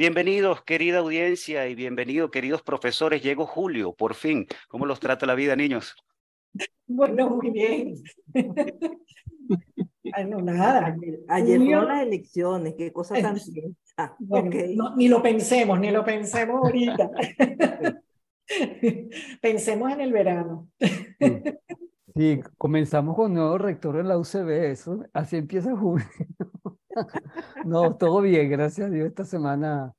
Bienvenidos, querida audiencia, y bienvenidos, queridos profesores. Llegó Julio, por fin. ¿Cómo los trata la vida, niños? Bueno, muy bien. Ay, no, nada. Ayer, fueron las elecciones, qué cosa tan ah, ni lo pensemos, ni lo pensemos ahorita. Pensemos en el verano. Sí, comenzamos con nuevo rector en la UCB, eso, así empieza junio. No, todo bien, gracias a Dios. Esta semana,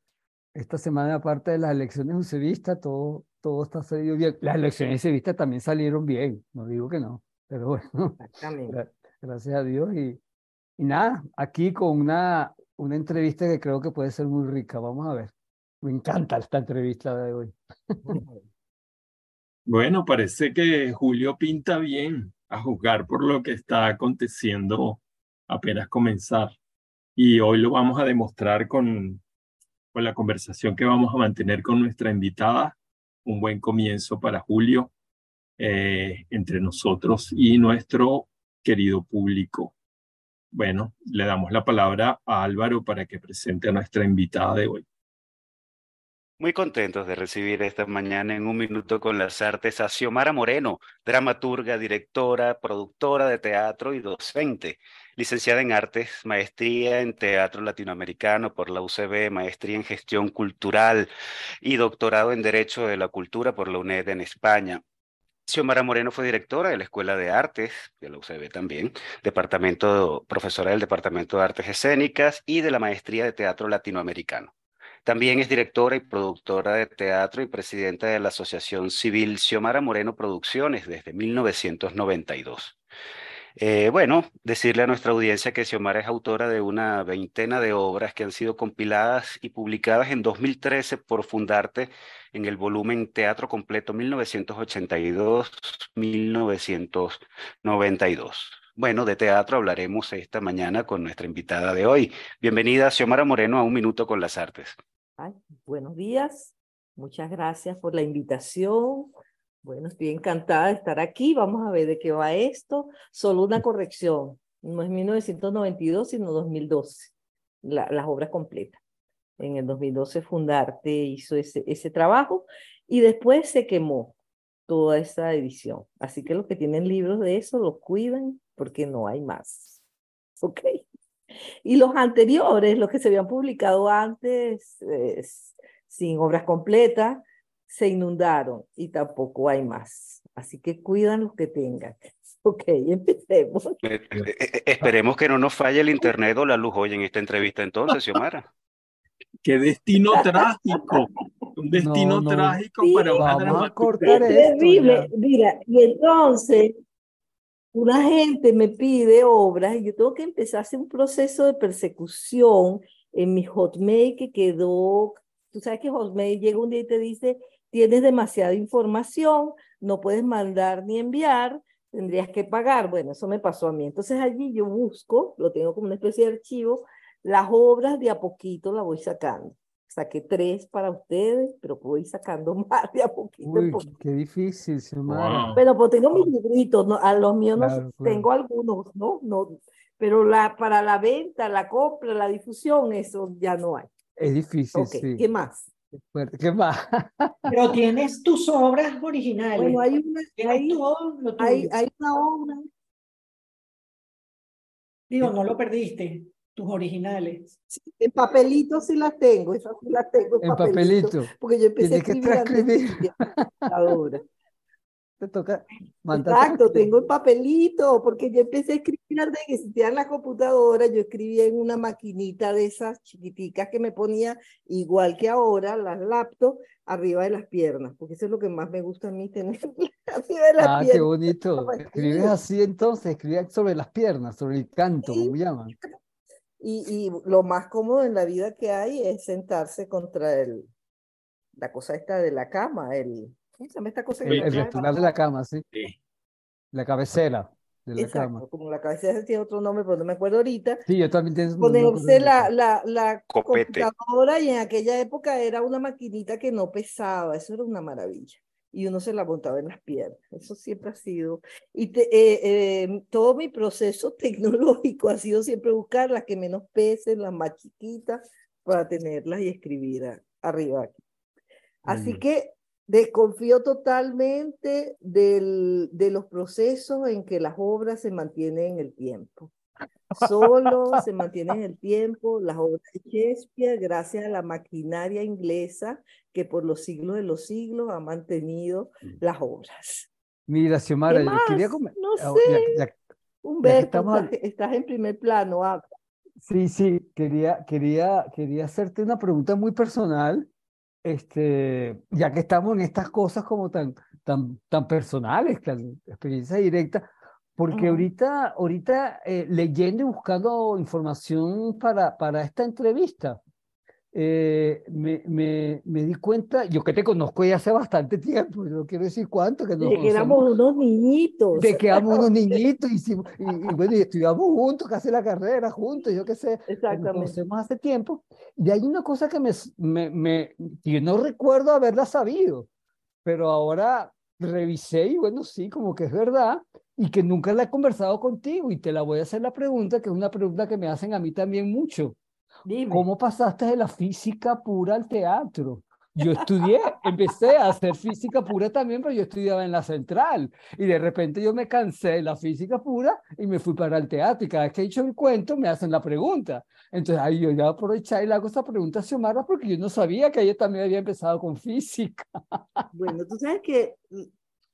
esta semana aparte de las elecciones UCBistas, todo, todo está saliendo bien. Las elecciones UCBistas también salieron bien, no digo que no, pero bueno, gracias a Dios. Y, y nada, aquí con una, una entrevista que creo que puede ser muy rica, vamos a ver. Me encanta esta entrevista de hoy. Bueno, parece que Julio pinta bien a juzgar por lo que está aconteciendo apenas comenzar. Y hoy lo vamos a demostrar con, con la conversación que vamos a mantener con nuestra invitada. Un buen comienzo para Julio eh, entre nosotros y nuestro querido público. Bueno, le damos la palabra a Álvaro para que presente a nuestra invitada de hoy. Muy contentos de recibir esta mañana en un minuto con las artes a Xiomara Moreno, dramaturga, directora, productora de teatro y docente, licenciada en artes, maestría en teatro latinoamericano por la UCB, maestría en gestión cultural y doctorado en derecho de la cultura por la UNED en España. Xiomara Moreno fue directora de la Escuela de Artes, de la UCB también, departamento, profesora del Departamento de Artes Escénicas y de la Maestría de Teatro Latinoamericano. También es directora y productora de teatro y presidenta de la Asociación Civil Xiomara Moreno Producciones desde 1992. Eh, bueno, decirle a nuestra audiencia que Xiomara es autora de una veintena de obras que han sido compiladas y publicadas en 2013 por Fundarte en el volumen Teatro Completo 1982-1992. Bueno, de teatro hablaremos esta mañana con nuestra invitada de hoy. Bienvenida, Xiomara Moreno, a Un Minuto con las Artes buenos días, muchas gracias por la invitación. Bueno, estoy encantada de estar aquí. Vamos a ver de qué va esto. Solo una corrección. No es 1992, sino 2012. las obras completas. En el 2012 Fundarte hizo ese, ese trabajo y después se quemó toda esa edición. Así que los que tienen libros de eso los cuidan porque no hay más. ¿Ok? Y los anteriores, los que se habían publicado antes, sin obras completas, se inundaron y tampoco hay más. Así que cuidan los que tengan. Ok, empecemos. Eh, eh, eh, esperemos que no nos falle el internet o la luz hoy en esta entrevista entonces, Xiomara. Qué destino trágico. Un destino trágico para vamos a cortar es terrible. Mira, y entonces una gente me pide obras y yo tengo que empezar un proceso de persecución en mi Hotmail que quedó, tú sabes que Hotmail llega un día y te dice, tienes demasiada información, no puedes mandar ni enviar, tendrías que pagar. Bueno, eso me pasó a mí. Entonces allí yo busco, lo tengo como una especie de archivo, las obras de a poquito las voy sacando saqué tres para ustedes, pero puedo ir sacando más de a poquito. Uy, qué difícil, Xiomara. Pero pues tengo mis libritos, ¿no? a los míos no tengo algunos, ¿no? no pero la, para la venta, la compra, la difusión, eso ya no hay. Es difícil, sí. ¿Qué más? ¿Qué más? Pero tienes tus obras originales. Bueno, hay una, hay, hay, hay una obra. Digo, no lo perdiste tus originales. en papelito sí las tengo, esas sí las tengo en, papelito, Porque yo empecé a escribir, escribir. ahora. te toca mandar. Exacto, tengo el papelito, porque yo empecé a escribir antes de que existieran la computadora, yo escribía en una maquinita de esas chiquiticas que me ponía, igual que ahora, las laptops, arriba de las piernas, porque eso es lo que más me gusta a mí tener arriba de las ah, qué bonito. Escribes así entonces, escribías sobre las piernas, sobre el canto, como llaman. Y, y lo más cómodo en la vida que hay es sentarse contra el, la cosa esta de la cama, el, ¿cómo se llama esta cosa? El, el de la cama, sí. La cabecera de la Exacto, cama. como la cabecera tiene otro nombre, pero no me acuerdo ahorita. Sí, yo también tengo Ponerse la, la, la computadora y en aquella época era una maquinita que no pesaba, eso era una maravilla. Y uno se la montaba en las piernas. Eso siempre ha sido. Y te, eh, eh, todo mi proceso tecnológico ha sido siempre buscar las que menos pesen, las más chiquitas, para tenerlas y escribir arriba aquí. Así que desconfío totalmente del, de los procesos en que las obras se mantienen en el tiempo. Solo se mantienen en el tiempo las obras de Shakespeare gracias a la maquinaria inglesa que por los siglos de los siglos ha mantenido mm. las obras. Mira, Xiomara, yo quería comer. No ah, sé. Humberto, estás, en primer plano. Sí, sí, quería, quería, quería hacerte una pregunta muy personal este, ya que estamos en estas cosas como tan, tan, tan personales, tan experiencia directa, porque ahorita, ahorita eh, leyendo y buscando información para, para esta entrevista, eh, me, me, me, di cuenta, yo que te conozco ya hace bastante tiempo, no quiero decir cuánto, que, nos de que éramos unos niñitos. De que éramos unos niñitos y, y, bueno, y estudiamos juntos, casi la carrera juntos, yo qué sé. Exactamente. Nos conocemos hace tiempo. Y hay una cosa que me, me, me, yo no recuerdo haberla sabido, pero ahora revisé y bueno, sí, como que es verdad y que nunca la he conversado contigo y te la voy a hacer la pregunta, que es una pregunta que me hacen a mí también mucho. ¿Cómo pasaste de la física pura al teatro? Yo estudié, empecé a hacer física pura también, pero yo estudiaba en la central. Y de repente yo me cansé de la física pura y me fui para el teatro. Y cada vez que he hecho el cuento, me hacen la pregunta. Entonces ahí yo ya aprovechar y le hago esta pregunta a Xiomara porque yo no sabía que ella también había empezado con física. Bueno, tú sabes que,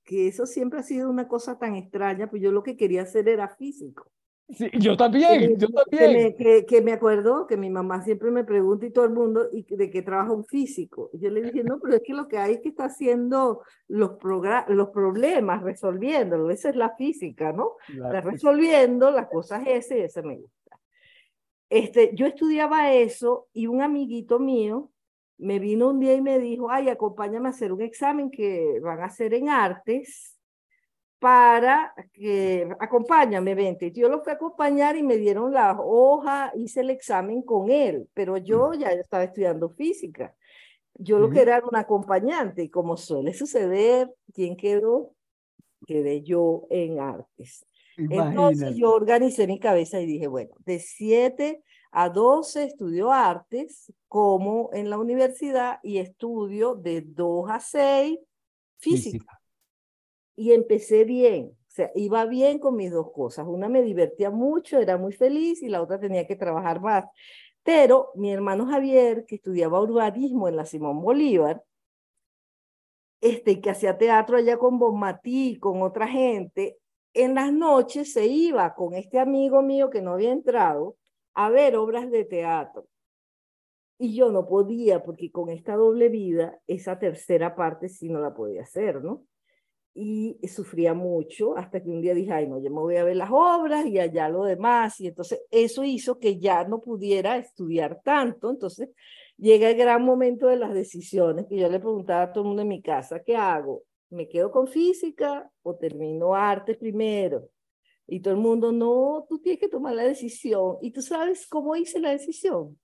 que eso siempre ha sido una cosa tan extraña, pues yo lo que quería hacer era físico. Sí, yo también, yo también. Que me, que, me, acuerdo que mi mamá siempre me pregunta y todo el mundo y de qué trabaja un físico. Y yo le dije, no, pero es que lo que hay es que está haciendo los, los problemas, resolviéndolo. Esa es la física, ¿no? Está resolviendo las cosas ese y ese me gusta. Este, yo estudiaba eso y un amiguito mío me vino un día y me dijo, ay, acompáñame a hacer un examen que van a hacer en artes para que acompáñame, vente. Yo lo fui a acompañar y me dieron la hoja, hice el examen con él, pero yo ya estaba estudiando física. Yo lo que era un acompañante y como suele suceder, ¿quién quedó? Quedé yo en artes. Entonces yo organicé mi cabeza y dije, bueno, de 7 a 12 estudio artes como en la universidad y estudio de 2 a 6 física y empecé bien. O sea, iba bien con mis dos cosas. Una me divertía mucho, era muy feliz y la otra tenía que trabajar más. Pero mi hermano Javier, que estudiaba urbanismo en la Simón Bolívar, este, que hacía teatro allá con Bonmatí, con otra gente, en las noches se iba con este amigo mío que no había entrado a ver obras de teatro. Y yo no podía, porque con esta doble vida, esa tercera parte sí no la podía hacer, ¿no? y sufría mucho hasta que un día dije, ay, no, yo me voy a ver las obras y allá lo demás. Y entonces eso hizo que ya no pudiera estudiar tanto. Entonces llega el gran momento de las decisiones que yo le preguntaba a todo el mundo en mi casa, ¿qué hago? ¿Me quedo con física o termino arte primero? Y todo el mundo, no, tú tienes que tomar la decisión. ¿Y tú sabes cómo hice la decisión?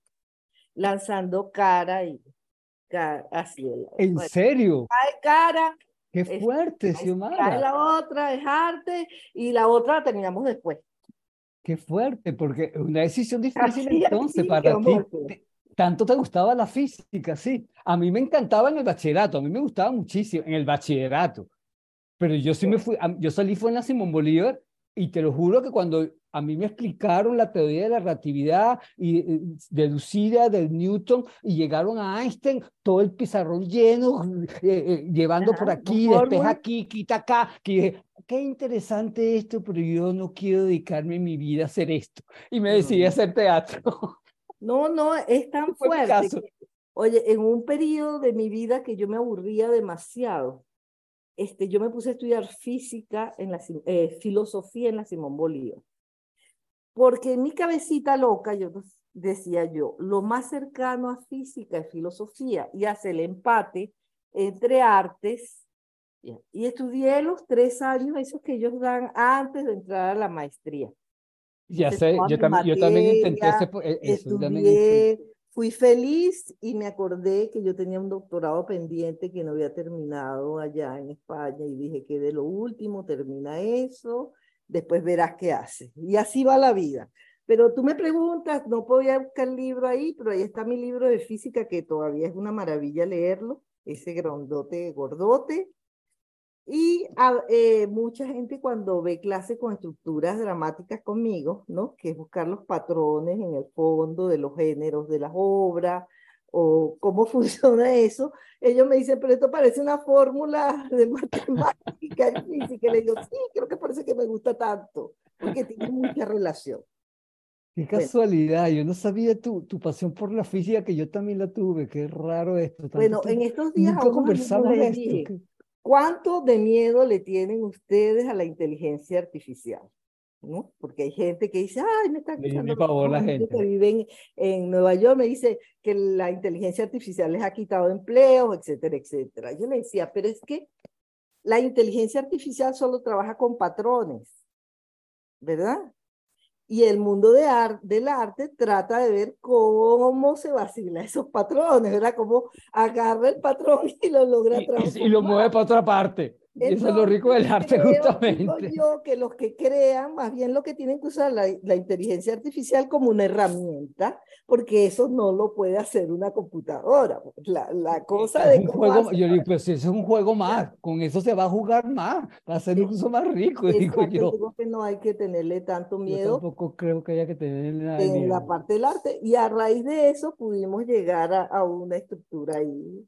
Lanzando cara y cara, así. ¿En serio? cara Qué fuerte, Xiomara. La otra es arte y la otra la terminamos después. Qué fuerte, porque una decisión difícil entonces para ti. tanto te gustaba la física, sí. A mí me encantaba en el bachillerato, a mí me gustaba muchísimo en el bachillerato. Pero yo sí me fui, yo salí fue en la Simón Bolívar y te lo juro que cuando a mí me explicaron la teoría de la relatividad y eh, deducida del Newton y llegaron a Einstein, todo el pizarrón lleno, eh, llevando por aquí, despeja aquí, quita acá, que qué interesante esto, pero yo no quiero dedicarme mi vida a hacer esto. Y me decidí a hacer teatro. No, no, es tan fuerte. oye, en un periodo de mi vida que yo me aburría demasiado, este, yo me puse a estudiar física, en la, eh, filosofía en la Simón Bolívar. Porque en mi cabecita loca, yo decía yo, lo más cercano a física es filosofía y hace el empate entre artes. Y estudié los tres años, esos que ellos dan antes de entrar a la maestría. Ya sé, yo, también, yo también intenté ese, e, eso, estudié, Fui feliz y me acordé que yo tenía un doctorado pendiente que no había terminado allá en España y dije que de lo último termina eso, después verás qué hace. Y así va la vida. Pero tú me preguntas, no podía buscar el libro ahí, pero ahí está mi libro de física que todavía es una maravilla leerlo, ese grandote gordote, y eh, mucha gente cuando ve clases con estructuras dramáticas conmigo, ¿no? Que es buscar los patrones en el fondo de los géneros de las obras o cómo funciona eso, ellos me dicen, pero esto parece una fórmula de matemática y física. Le digo, sí, creo que parece que me gusta tanto, porque tiene mucha relación. Qué casualidad, yo no sabía tu, tu pasión por la física, que yo también la tuve, qué raro esto. Bueno, en estos días nunca conversamos de esto. ¿Cuánto de miedo le tienen ustedes a la inteligencia artificial? ¿no? Porque hay gente que dice, ay, me está escuchando. favor la gente. Que viven en Nueva York me dice que la inteligencia artificial les ha quitado empleos, etcétera, etcétera. Yo le decía, pero es que la inteligencia artificial solo trabaja con patrones, ¿verdad? Y el mundo de del arte trata de ver cómo se vacila esos patrones, ¿verdad? Cómo agarra el patrón y lo logra transformar. Y, lo mueve para otra parte. Eso es lo rico del arte, justamente. yo que los que crean, más bien lo que tienen que usar la, la, inteligencia artificial como una herramienta, porque eso no lo puede hacer una computadora. La, la cosa de. Un juego, yo digo, pues es un juego más, con eso se va a jugar más, va a ser un uso más rico, digo yo. Digo que no hay que tenerle tanto miedo. Yo tampoco creo que haya que tenerle En la parte del arte, y a raíz de eso pudimos llegar a, a una estructura ahí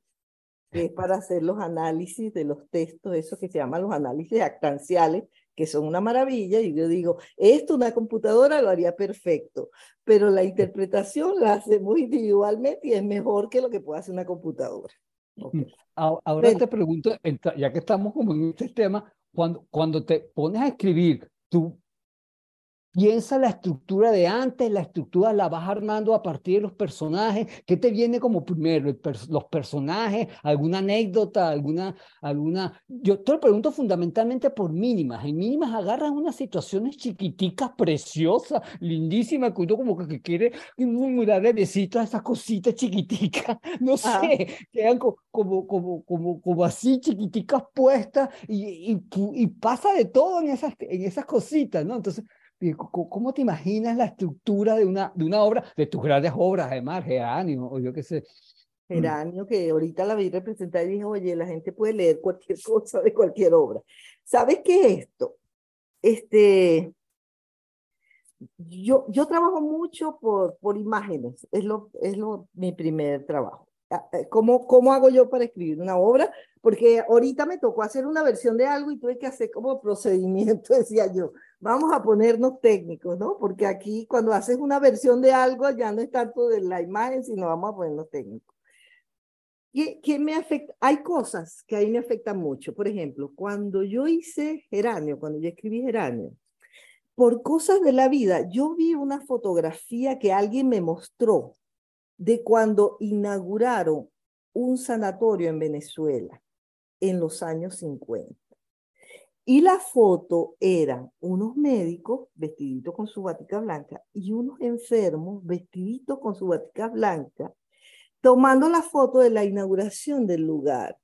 que es para hacer los análisis de los textos, eso que se llaman los análisis actanciales, que son una maravilla, y yo digo, esto una computadora lo haría perfecto, pero la interpretación la hacemos individualmente y es mejor que lo que pueda hacer una computadora. Mm, ahora te pregunto, ya que estamos como en este tema, cuando, cuando te pones a escribir, tú Piensa la estructura de antes, la estructura la vas armando a partir de los personajes. ¿Qué te viene como primero? los personajes, alguna anécdota, alguna, alguna. Yo te lo pregunto fundamentalmente por mínimas. En mínimas agarran unas situaciones chiquiticas, preciosas, lindísimas, que uno como que quiere murmurar besito a esas cositas chiquiticas. No sé, quedan como, como, como, como, así chiquiticas puestas y, y, y, pasa de todo en esas, en esas cositas, ¿no? Entonces, ¿Cómo te imaginas la estructura de una, de una obra, de tus grandes obras, además, Geranio, o yo qué sé? Geranio, que ahorita la vi representada y dije, oye, la gente puede leer cualquier cosa de cualquier obra. ¿Sabes qué es esto? Este, yo, yo trabajo mucho por, por imágenes, es, lo, es lo, mi primer trabajo. Ah, eh, ¿Cómo, ¿Cómo hago yo para escribir una obra? Porque ahorita me tocó hacer una versión de algo y tuve que hacer como procedimiento, decía yo vamos a ponernos técnicos, ¿no? Porque aquí cuando haces una versión de algo ya no es tanto de la imagen, sino vamos a ponernos técnicos. ¿Qué, ¿Qué, me afecta? Hay cosas que ahí me afectan mucho. Por ejemplo, cuando yo hice Geranio, cuando yo escribí Geranio, por cosas de la vida, yo vi una fotografía que alguien me mostró de cuando inauguraron un sanatorio en Venezuela en los años 50. Y la foto era unos médicos vestiditos con su batica blanca y unos enfermos vestiditos con su batica blanca, tomando la foto de la inauguración del lugar.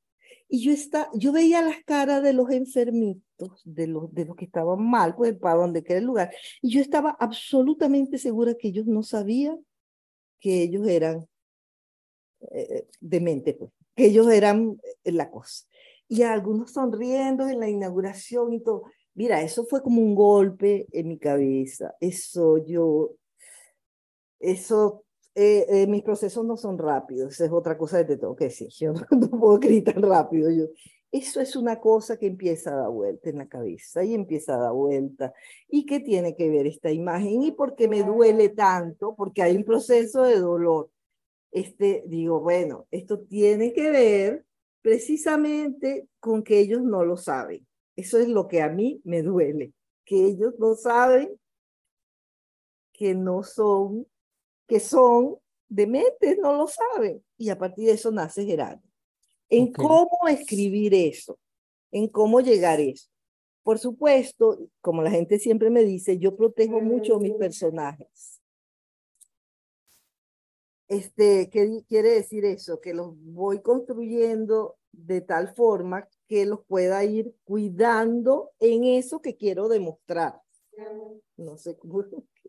Y yo, está, yo veía las caras de los enfermitos, de los, de los que estaban mal, pues para donde queda el lugar. Y yo estaba absolutamente segura que ellos no sabían que ellos eran eh, dementes, pues, que ellos eran eh, la cosa y algunos sonriendo en la inauguración y todo. Mira, eso fue como un golpe en mi cabeza. Eso yo, eso, eh, eh, mis procesos no son rápidos. Esa es otra cosa que te tengo que decir. Yo no, no puedo escribir tan rápido. Yo, eso es una cosa que empieza a dar vuelta en la cabeza y empieza a dar vuelta. ¿Y qué tiene que ver esta imagen? ¿Y por qué me duele tanto? Porque hay un proceso de dolor. Este, digo, bueno, esto tiene que ver precisamente con que ellos no lo saben. Eso es lo que a mí me duele, que ellos no saben que no son, que son dementes, no lo saben. Y a partir de eso nace Gerardo en cómo escribir eso, en cómo llegar a eso. Por supuesto, como la gente siempre me dice, yo protejo mucho a mis personajes. Este, ¿Qué quiere decir eso? Que los voy construyendo de tal forma que los pueda ir cuidando en eso que quiero demostrar. No sé cómo,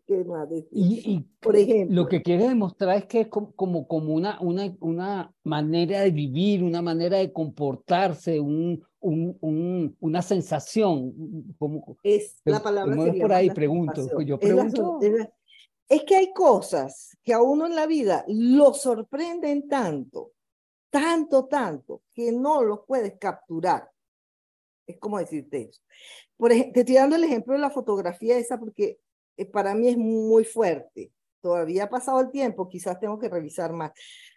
qué más decir. Y, por ejemplo, lo que quiere demostrar es que es como, como, una, una, una manera de vivir, una manera de comportarse, un, un, un una sensación. Como, es la palabra. Como por ahí, pregunto. Yo pregunto. Es, es que hay cosas que a uno en la vida lo sorprenden tanto, tanto, tanto, que no los puedes capturar. Es como decirte eso. Por ejemplo, te estoy dando el ejemplo de la fotografía esa porque eh, para mí es muy fuerte. Todavía ha pasado el tiempo, quizás tengo que revisar más.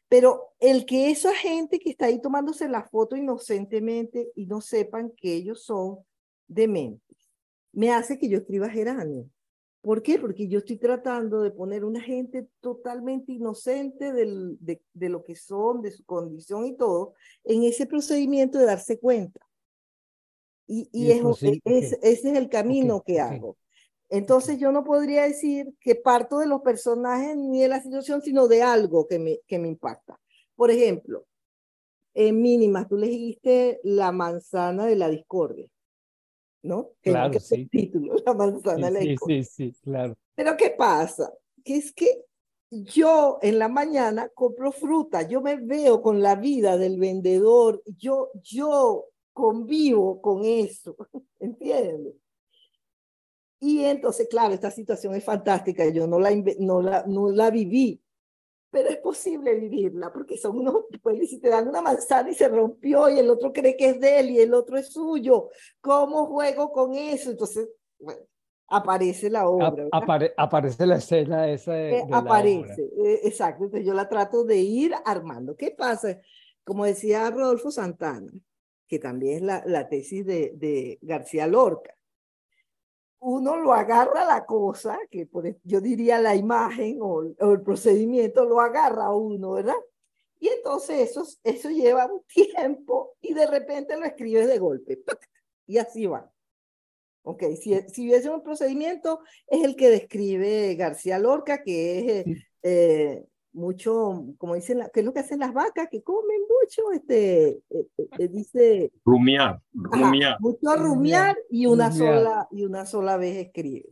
Pero el que esa gente que está ahí tomándose la foto inocentemente y no sepan que ellos son dementes, me hace que yo escriba geranio. ¿Por qué? Porque yo estoy tratando de poner una gente totalmente inocente del, de, de, lo que son, de su condición y todo, en ese procedimiento de darse cuenta. Y, y, es, es, ese es el camino que hago. Entonces yo no podría decir que parto de los personajes ni de la situación, sino de algo que me, que me impacta. Por ejemplo, en mínimas, tú le dijiste la manzana de la discordia, ¿no? Claro, que sí. El título, la manzana la discordia. Sí, sí, claro. Pero ¿qué pasa? Que es que yo en la mañana compro fruta, yo me veo con la vida del vendedor, yo, yo convivo con eso, ¿entiendes? Y entonces, claro, esta situación es fantástica, yo no la, no la, no la viví, pero es posible vivirla, porque son unos, pues, si te dan una manzana y se rompió y el otro cree que es de él y el otro es suyo, ¿cómo juego con eso? Entonces, bueno, aparece la obra. Apare, aparece la escena esa de, de Aparece, eh, exacto, entonces yo la trato de ir armando. ¿Qué pasa? Como decía Rodolfo Santana, que también es la, la tesis de, de García Lorca, uno lo agarra la cosa, que por, yo diría la imagen o, el procedimiento lo agarra uno, ¿verdad? Y entonces eso, eso lleva un tiempo y de repente lo escribes de golpe. Y así va. Ok, si, si hubiese un procedimiento, es el que describe García Lorca, que es eh, mucho, como dicen, ¿qué es lo que hacen las vacas? Que comen mucho, este, eh, eh, dice... Rumiar, rumiar. mucho rumiar y una, Sola, y una sola vez escribe.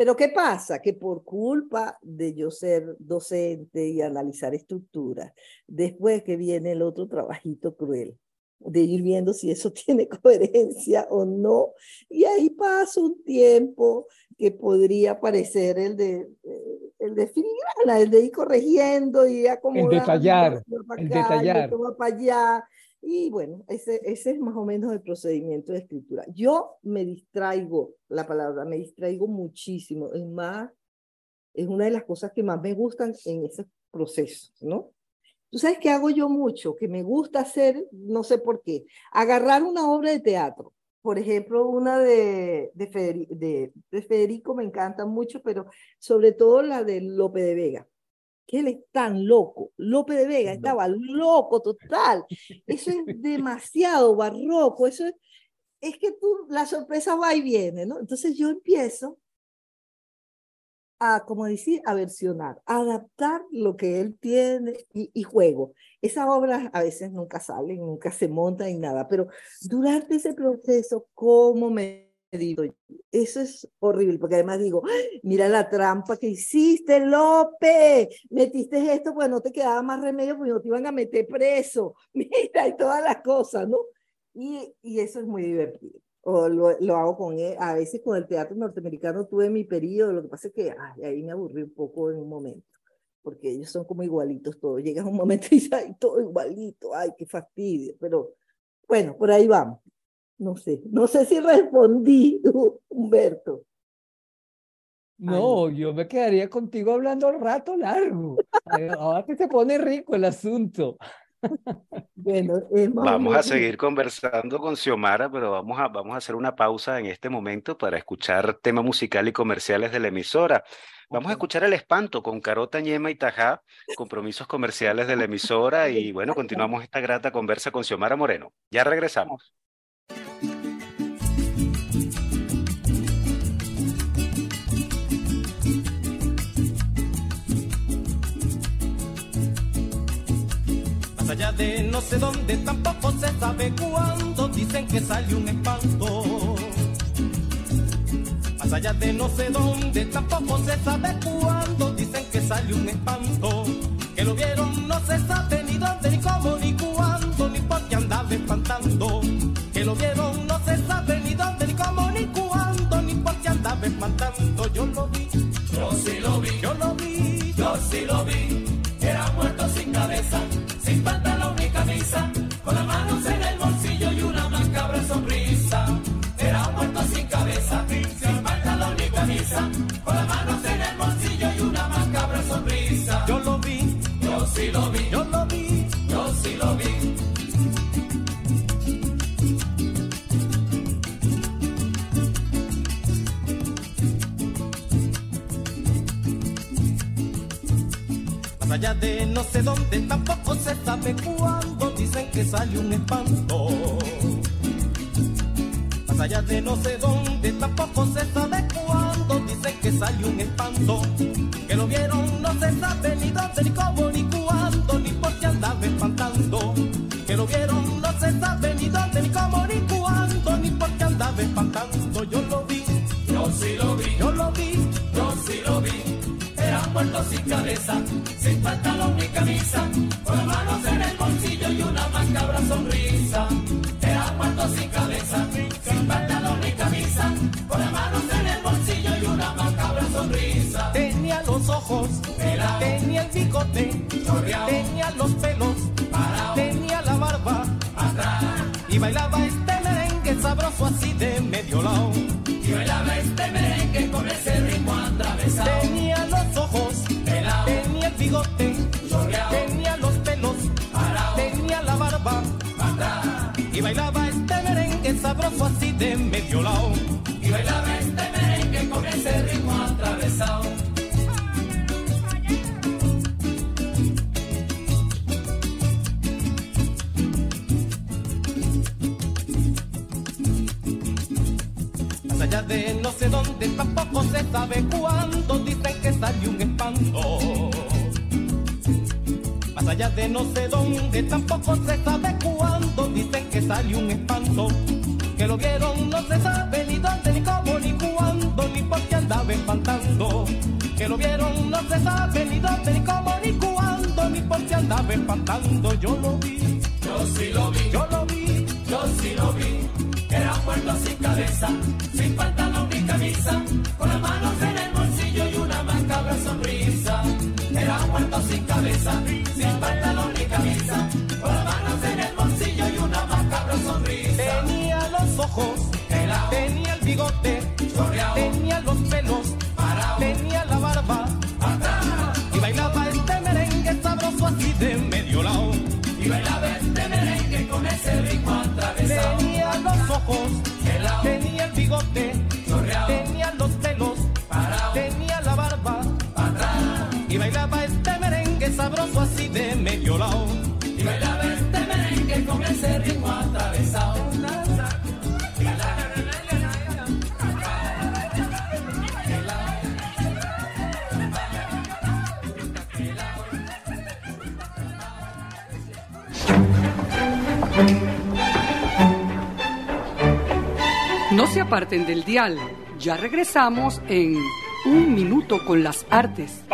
Pero ¿qué pasa? Que por culpa de yo ser docente y analizar estructuras, después que viene el otro trabajito cruel, de ir viendo si eso tiene coherencia o no. Y ahí pasa un tiempo que podría parecer el de, eh, el de filigrana, el de ir corrigiendo y acomodando. El detallar, el detallar. Para allá. Y bueno, ese, ese es más o menos el procedimiento de escritura. Yo me distraigo, la palabra, me distraigo muchísimo. Es más, es una de las cosas que más me gustan en ese proceso, ¿no? Tú sabes que hago yo mucho, que me gusta hacer, no sé por qué, agarrar una obra de teatro. Por ejemplo, una de, de, Federico, de, Federico me encanta mucho, pero sobre todo la de Lope de Vega que él es tan loco. Lope de Vega estaba loco total. Eso es demasiado barroco. Eso es, es que tú, la sorpresa va y viene, ¿no? Entonces yo empiezo a, como decir, a versionar, a adaptar lo que él tiene y, juego. Esas obras a veces nunca salen, nunca se montan y nada, pero durante ese proceso, ¿cómo me digo? Eso es horrible, porque además digo, mira la trampa que hiciste, López, metiste esto, pues no te quedaba más remedio, porque no te iban a meter preso, mira, y todas las cosas, ¿no? Y, y eso es muy divertido. O lo, lo, hago con él. A veces con el teatro norteamericano tuve mi periodo, lo que pasa es que ay, ahí me aburrí un poco en un momento, porque ellos son como igualitos todos. Llega un momento y dices, ay, todo igualito, ay, qué fastidio. Pero bueno, por ahí vamos. No sé, no sé si respondí, Humberto. No, yo me quedaría contigo hablando al rato largo. Ahora que se pone rico el asunto. Bueno, vamos a seguir conversando con Xiomara, pero vamos a, vamos a hacer una pausa en este momento para escuchar tema musical y comerciales de la emisora. Vamos a escuchar El Espanto con Carota, Ñema y Tajá, compromisos comerciales de la emisora y bueno, continuamos esta grata conversa con Xiomara Moreno. Ya regresamos. Allá de no sé dónde, tampoco se sabe cuándo, dicen que sale un espanto. Más allá de no sé dónde, tampoco se sabe cuándo, dicen que sale un espanto. Que lo vieron, no se sabe ni dónde, ni cómo, ni cuándo, ni por qué andaba espantando. Que lo vieron, no se sabe ni dónde, ni cómo, ni cuándo, ni por qué andaba espantando. Yo lo vi, yo sí lo vi, yo lo vi, yo sí lo vi. Yo lo vi, yo sí lo vi, yo lo vi, yo sí lo vi. allá de no sé dónde, tampoco se sabe cuándo, dicen que sale un espanto. Más allá de no sé dónde, tampoco se sabe cuándo, dicen que sale un espanto. Que lo vieron, no se sabe ni dónde, ni cómo, ni cuándo, ni por qué andaba espantando. Que lo vieron, no se sabe ni dónde, ni cómo, ni cuándo, ni por qué andaba espantando. Yo lo vi, yo sí lo vi, yo lo vi, yo sí lo vi era muerto sin cabeza, chorreado, tenía los pelos, tenía la barba, atrás, y bailaba este merengue sabroso así de medio lado. y bailaba este merengue aparten del dial. Ya regresamos en Un Minuto con las Artes.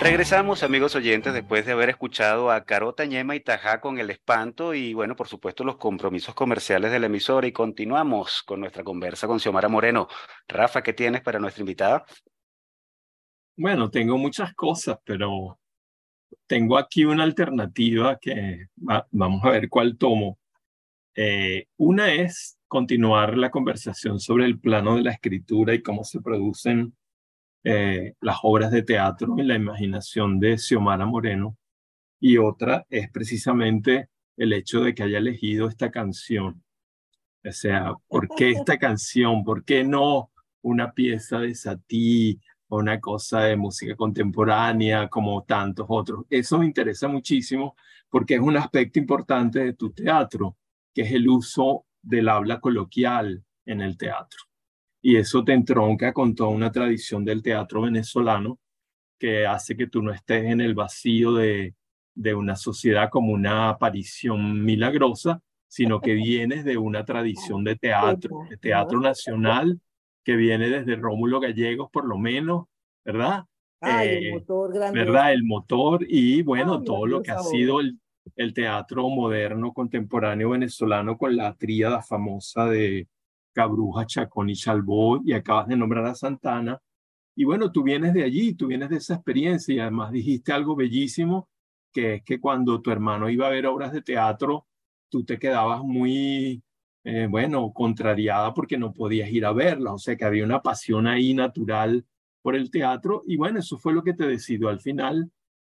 Regresamos, amigos oyentes, después de haber escuchado a Carota, Ñema y Tajá con el espanto y, bueno, por supuesto, los compromisos comerciales del emisor. Y continuamos con nuestra conversa con Xiomara Moreno. Rafa, ¿qué tienes para nuestra invitada? Bueno, tengo muchas cosas, pero tengo aquí una alternativa que vamos a ver cuál tomo. Eh, una es continuar la conversación sobre el plano de la escritura y cómo se producen eh, las obras de teatro en la imaginación de Xiomara Moreno. Y otra es precisamente el hecho de que haya elegido esta canción. O sea, ¿por qué esta canción? ¿Por qué no una pieza de Satie o una cosa de música contemporánea como tantos otros? Eso me interesa muchísimo porque es un aspecto importante de tu teatro, que es el uso del habla coloquial en el teatro. Y eso te entronca con toda una tradición del teatro venezolano que hace que tú no estés en el vacío de, de una sociedad como una aparición milagrosa, sino que vienes de una tradición de teatro, de teatro nacional, que viene desde Rómulo Gallegos por lo menos, ¿verdad? el eh, motor grande. ¿Verdad? El motor y bueno, todo lo que ha sido el, el teatro moderno contemporáneo venezolano con la tríada famosa de Cabruja, Chacón y Chalbó, y acabas de nombrar a Santana. Y bueno, tú vienes de allí, tú vienes de esa experiencia y además dijiste algo bellísimo, que es que cuando tu hermano iba a ver obras de teatro, tú te quedabas muy, eh, bueno, contrariada porque no podías ir a verlas, o sea que había una pasión ahí natural por el teatro y bueno, eso fue lo que te decidió al final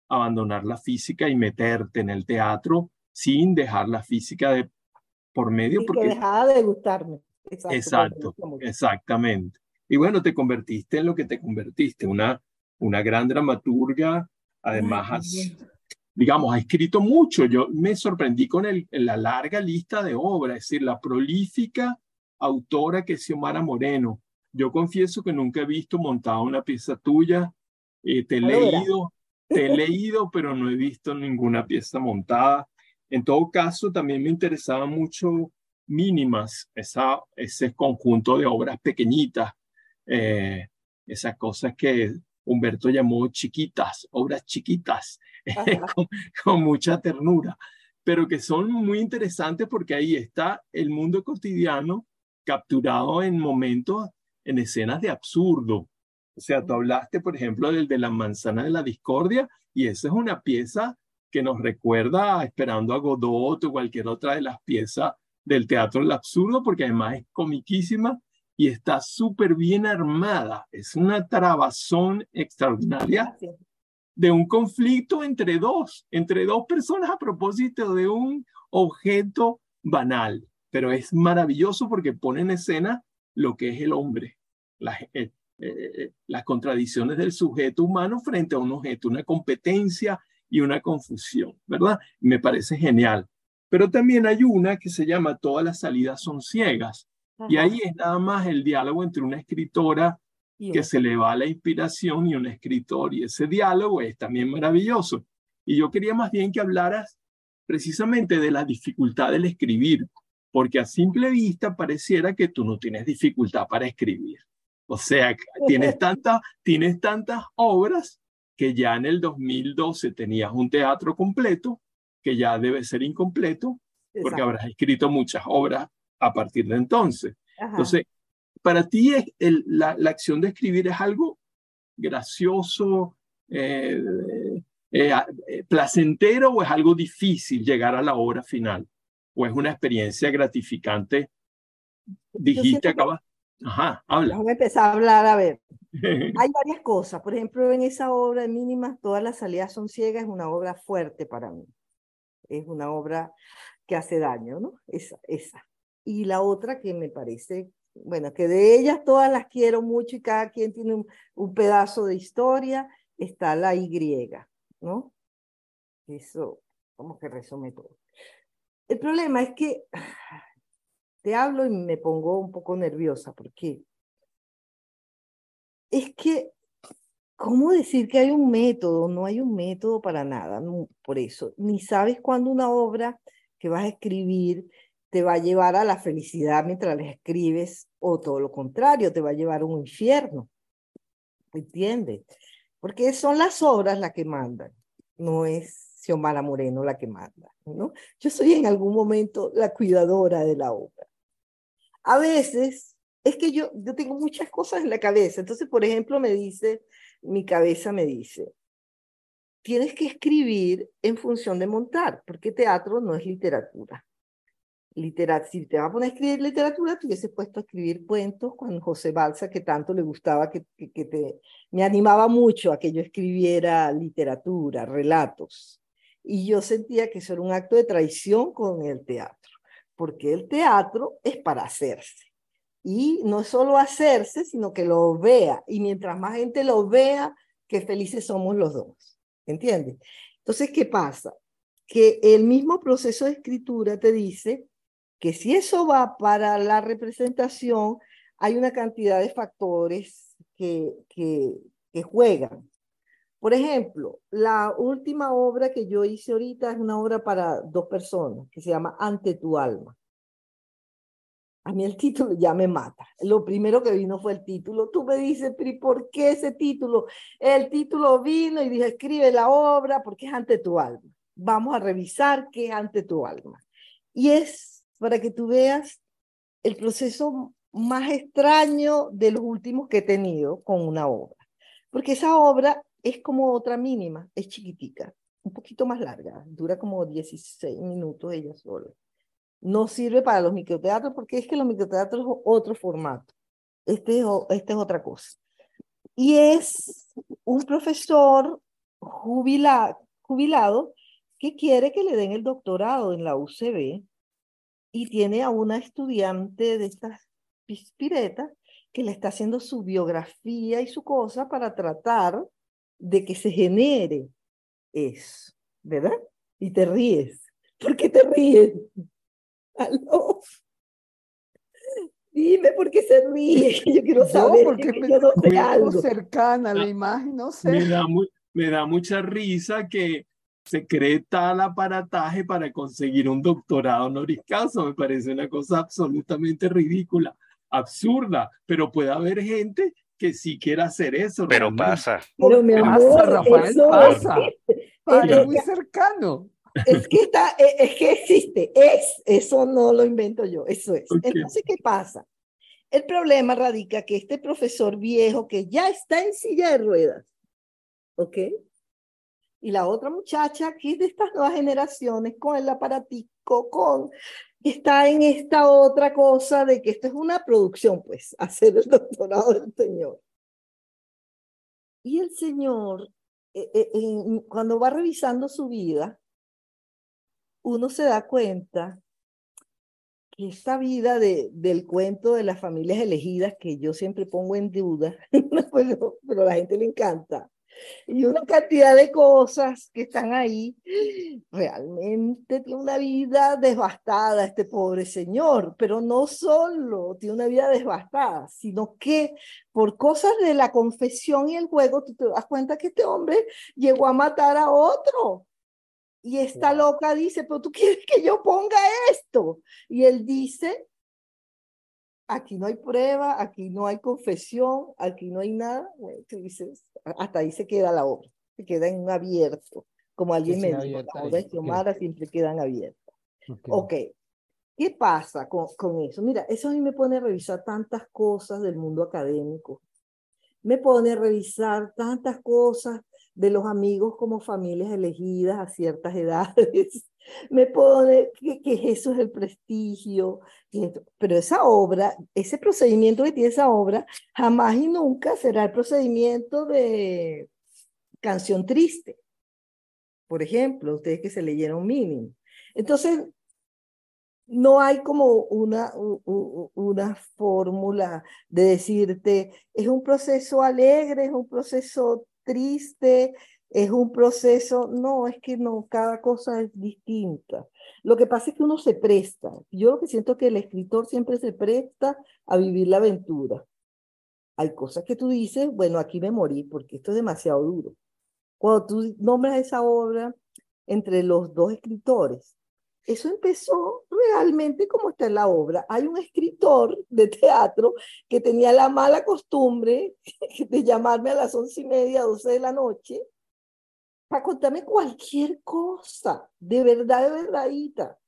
abandonar la física y meterte en el teatro sin dejar la física de por medio. porque que dejaba de gustarme. Exacto, exactamente. Y bueno, te convertiste en lo que te convertiste, una, una gran dramaturga, además digamos, ha escrito mucho. Yo me sorprendí con el, la larga lista de obras, es decir, la prolífica autora que es Xiomara Moreno. Yo confieso que nunca he visto montada una pieza tuya, eh, te he leído, te he leído, pero no he visto ninguna pieza montada. En todo caso, también me interesaba mucho mínimas, esa, ese conjunto de obras pequeñitas, eh, esas cosas que Humberto llamó chiquitas, obras chiquitas, con, mucha ternura, pero que son muy interesantes porque ahí está el mundo cotidiano capturado en momentos, en escenas de absurdo. O sea, tú hablaste, por ejemplo, del de la manzana de la discordia, y esa es una pieza que nos recuerda Esperando a Godot o cualquier otra de las piezas del teatro del absurdo, porque además es comiquísima y está súper bien armada. Es una trabazón extraordinaria de un conflicto entre dos, entre dos personas a propósito de un objeto banal. Pero es maravilloso porque pone en escena lo que es el hombre, las, eh, eh, las contradicciones del sujeto humano frente a un objeto, una competencia y una confusión, ¿verdad? Me parece genial. Pero también hay una que se llama Todas las salidas son ciegas. Y ahí es nada más el diálogo entre una escritora que se le va la inspiración y un escritor. Y ese diálogo es también maravilloso. Y yo quería más bien que hablaras precisamente de la dificultad del escribir, porque a simple vista pareciera que tú no tienes dificultad para escribir. O sea, tienes, tanta, tienes tantas obras que ya en el 2012 tenías un teatro completo que ya debe ser incompleto porque habrás escrito muchas obras a partir de entonces. Entonces, para ti es la, acción de escribir es algo gracioso, eh, eh, eh, placentero o es algo difícil llegar a la obra final? ¿O es una experiencia gratificante? Dijiste, acaba. Ajá, habla. Vamos a empezar a hablar, a ver. Hay varias cosas. Por ejemplo, en esa obra de mínimas, todas las salidas son ciegas, es una obra fuerte para mí es una obra que hace daño, ¿no? Esa, esa. Y la otra que me parece, bueno, que de ellas todas las quiero mucho y cada quien tiene un, pedazo de historia, está la Y, ¿no? Eso como que resume todo. El problema es que te hablo y me pongo un poco nerviosa porque es que ¿Cómo decir que hay un método? No hay un método para nada, por eso. Ni sabes cuándo una obra que vas a escribir te va a llevar a la felicidad mientras la escribes o todo lo contrario, te va a llevar a un infierno. ¿Entiendes? porque son las obras las que mandan, no es Xiomara Moreno la que manda, ¿no? Yo soy en algún momento la cuidadora de la obra. A veces es que yo, yo tengo muchas cosas en la cabeza, entonces, por ejemplo, me dice, mi cabeza me dice, tienes que escribir en función de montar, porque teatro no es literatura. Literat si te vas a poner a escribir literatura, te hubiese puesto a escribir cuentos con José Balsa, que tanto le gustaba, que, que, te, me animaba mucho a que yo escribiera literatura, relatos. Y yo sentía que eso era un acto de traición con el teatro, porque el teatro es para hacerse. Y no solo hacerse, sino que lo vea. Y mientras más gente lo vea, qué felices somos los dos. ¿Entiendes? Entonces, ¿qué pasa? Que el mismo proceso de escritura te dice que si eso va para la representación, hay una cantidad de factores que, que, juegan. Por ejemplo, la última obra que yo hice ahorita es una obra para dos personas que se llama Ante tu alma. A mí el título ya me mata. Lo primero que vino fue el título. Tú me dices, pero por qué ese título? El título vino y dije, escribe la obra porque es ante tu alma. Vamos a revisar qué es ante tu alma. Y es para que tú veas el proceso más extraño de los últimos que he tenido con una obra. Porque esa obra es como otra mínima, es chiquitica, un poquito más larga, dura como 16 minutos ella sola no sirve para los microteatros porque es que los microteatros es otro formato. Este es, este es otra cosa. Y es un profesor jubila, jubilado que quiere que le den el doctorado en la UCB y tiene a una estudiante de estas pispiretas que le está haciendo su biografía y su cosa para tratar de que se genere eso, ¿verdad? Y te ríes. ¿Por qué te ríes? ¿Aló? Dime por qué se ríe, yo quiero saber. porque me, yo no algo. cercana a la imagen, no sé. Me da, me da mucha risa que se cree tal aparataje para conseguir un doctorado honoris causa. Me parece una cosa absolutamente ridícula, absurda, pero puede haber gente que sí quiera hacer eso. Pero pasa. Pero mi amor, Rafael, pasa. Es, muy cercano. Es que, está, e, es que existe, es, eso no lo invento yo, eso es. Entonces, ¿qué pasa? El problema radica que este profesor viejo que ya está en silla de ruedas, ¿ok? Y la otra muchacha es de estas nuevas generaciones con el aparatico, con está en esta otra cosa de que esto es una producción, pues, hacer el doctorado del señor. Y el señor, eh, eh, cuando va revisando su vida, uno se da cuenta que esta vida de, del cuento de las familias elegidas, que yo siempre pongo en duda, pero, pero a la gente le encanta, y una cantidad de cosas que están ahí, realmente tiene una vida devastada este pobre señor, pero no solo tiene una vida devastada, sino que por cosas de la confesión y el juego, tú te das cuenta que este hombre llegó a matar a otro. Y esta loca dice, pero tú quieres que yo ponga esto. Y él dice, aquí no hay prueba, aquí no hay confesión, aquí no hay nada. Bueno, dices, hasta ahí se queda la obra, se queda en un abierto. Como alguien me dijo, la obra de Xiomara siempre quedan abiertas. ok, ¿qué pasa con, con eso? Mira, eso a mí me pone a revisar tantas cosas del mundo académico. Me pone a revisar tantas cosas de los amigos como familias elegidas a ciertas edades. Me pone que, que eso es el prestigio. Pero esa obra, ese procedimiento que tiene esa obra, jamás y nunca será el procedimiento de canción triste. Por ejemplo, ustedes que se leyeron mínimo. Entonces, no hay como una, una fórmula de decirte, es un proceso alegre, es un proceso triste, es un proceso, no, es que no, cada cosa es distinta. Lo que pasa es que uno se presta. Yo lo que siento es que el escritor siempre se presta a vivir la aventura. Hay cosas que tú dices, bueno, aquí me morí porque esto es demasiado duro. Cuando tú nombras esa obra entre los dos escritores, eso empezó realmente como está en la obra. Hay un escritor de teatro que tenía la mala costumbre de llamarme a las once y media, doce de la noche, para contarme cualquier cosa, de verdad, de verdadita.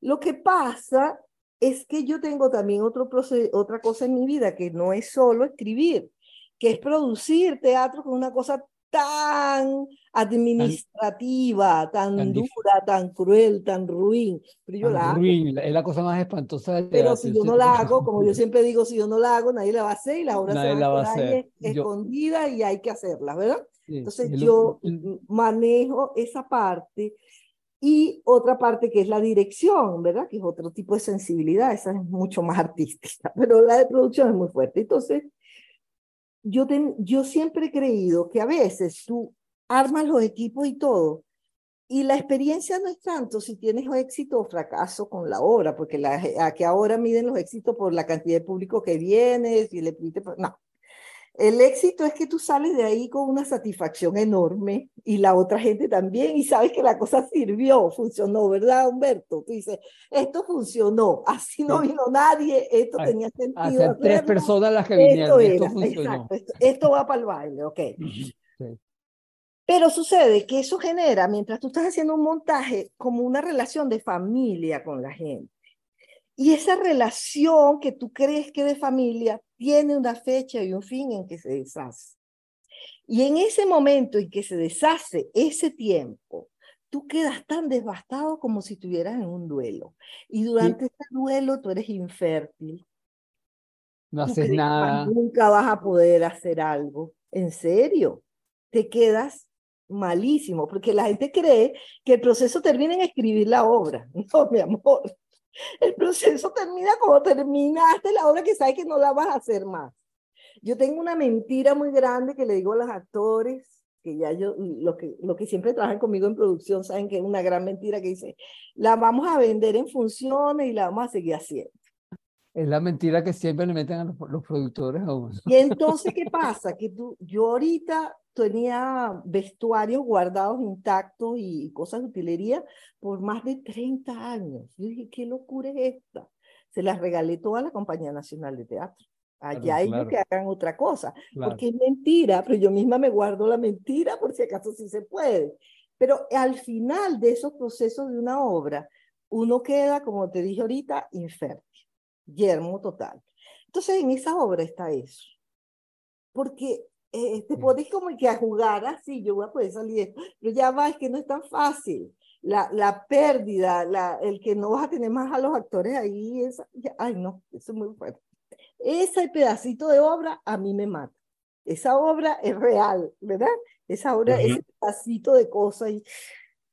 Lo que pasa es que yo tengo también otro otra cosa en mi vida que no es solo escribir, que es producir teatro, con una cosa tan administrativa, tan, dura, tan cruel, tan ruin. Pero yo la ruin, es la cosa más espantosa Pero si yo no la hago, como yo siempre digo, si yo no la hago, nadie la va a hacer y la obra se va, a hacer escondida y hay que hacerla, ¿verdad? Entonces yo manejo esa parte y otra parte que es la dirección, ¿verdad? Que es otro tipo de sensibilidad, esa es mucho más artística, pero la de producción es muy fuerte. Entonces, yo, yo siempre he creído que a veces tú armas los equipos y todo, y la experiencia no es tanto si tienes éxito o fracaso con la obra, porque la, a que ahora miden los éxitos por la cantidad de público que viene, si le no. El éxito es que tú sales de ahí con una satisfacción enorme y la otra gente también y sabes que la cosa sirvió, funcionó, ¿verdad, Humberto? Tú dices, esto funcionó, así no vino nadie, esto tenía sentido. Hacer tres personas las que vinieron, esto, funcionó. Exacto, esto, va para el baile, ok. Pero sucede que eso genera, mientras tú estás haciendo un montaje, como una relación de familia con la gente. Y esa relación que tú crees que de familia tiene una fecha y un fin en que se deshace. Y en ese momento en que se deshace ese tiempo, tú quedas tan devastado como si estuvieras en un duelo. Y durante ese duelo tú eres infértil. No haces nada. Nunca vas a poder hacer algo. En serio, te quedas malísimo, porque la gente cree que el proceso termina en escribir la obra. No, mi amor. El proceso termina como terminaste la obra que sabes que no la vas a hacer más. Yo tengo una mentira muy grande que le digo a los actores, que ya yo, lo que, lo que siempre trabajan conmigo en producción, saben que es una gran mentira que dice, la vamos a vender en funciones y la vamos a seguir haciendo. Es la mentira que siempre le meten a los, los productores Y entonces, ¿qué pasa? Que tú, yo ahorita tenía vestuarios guardados intactos y cosas de utilería por más de 30 años. Yo dije, ¿qué locura es esta? Se las regalé toda a la Compañía Nacional de Teatro. Allá ellos que hagan otra cosa, porque es mentira, pero yo misma me guardo la mentira por si acaso sí se puede. Pero al final de esos procesos de una obra, uno queda, como te dije ahorita, infértil, yermo total. Entonces en esa obra está eso. Porque eh, te pones como que a jugar así, yo voy a poder salir pero ya va, es que no es tan fácil. La, la pérdida, la, el que no vas a tener más a los actores ahí, es, ay no, eso es muy fuerte. Ese pedacito de obra a mí me mata. Esa obra es real, ¿verdad? Esa obra, ese pedacito de cosas. Y,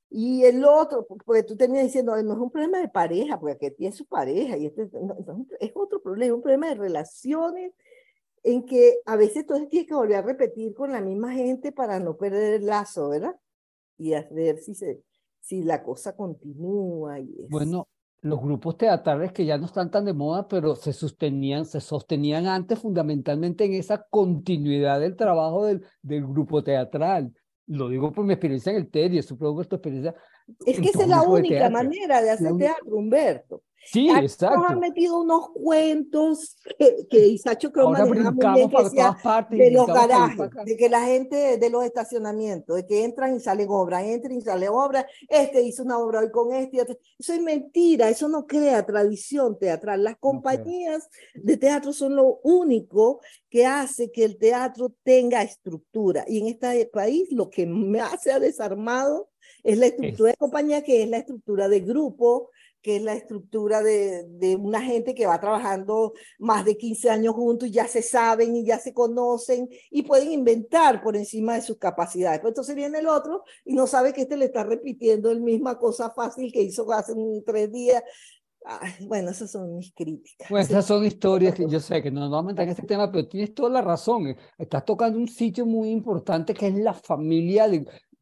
y el otro, porque tú terminas diciendo, no es un problema de pareja, porque aquí tiene su pareja, y este es otro problema, es un problema de relaciones en que a veces tú tienes que volver a repetir con la misma gente para no perder el lazo, ¿verdad? Y a ver si, se, si la cosa continúa. Y Bueno, los grupos teatrales que ya no están tan de moda, pero se sostenían, se sostenían antes fundamentalmente en esa continuidad del trabajo del, del grupo teatral. Lo digo por mi experiencia en el TED y supongo que tu experiencia. Es que esa es la única manera de hacer teatro, Humberto. Sí, exacto. Han metido unos cuentos que, que Isacho partes. De los garajes, de que la gente de los estacionamientos, de que entran y salen obras, entran y salen obras, este hizo una obra hoy con este, Eso es mentira, eso no crea tradición teatral. Las compañías de teatro son lo único que hace que el teatro tenga estructura. Y en este país lo que más se ha desarmado es la estructura de compañía, que es la estructura de grupo, que es la estructura de, de, una gente que va trabajando más de 15 años juntos y ya se saben y ya se conocen y pueden inventar por encima de sus capacidades. Pero entonces viene el otro y no sabe que este le está repitiendo la misma cosa fácil que hizo hace un, tres días. bueno, esas son mis críticas. Bueno, esas son historias que yo sé que no nos vamos a meter en este tema, pero tienes toda la razón. Estás tocando un sitio muy importante que es la familia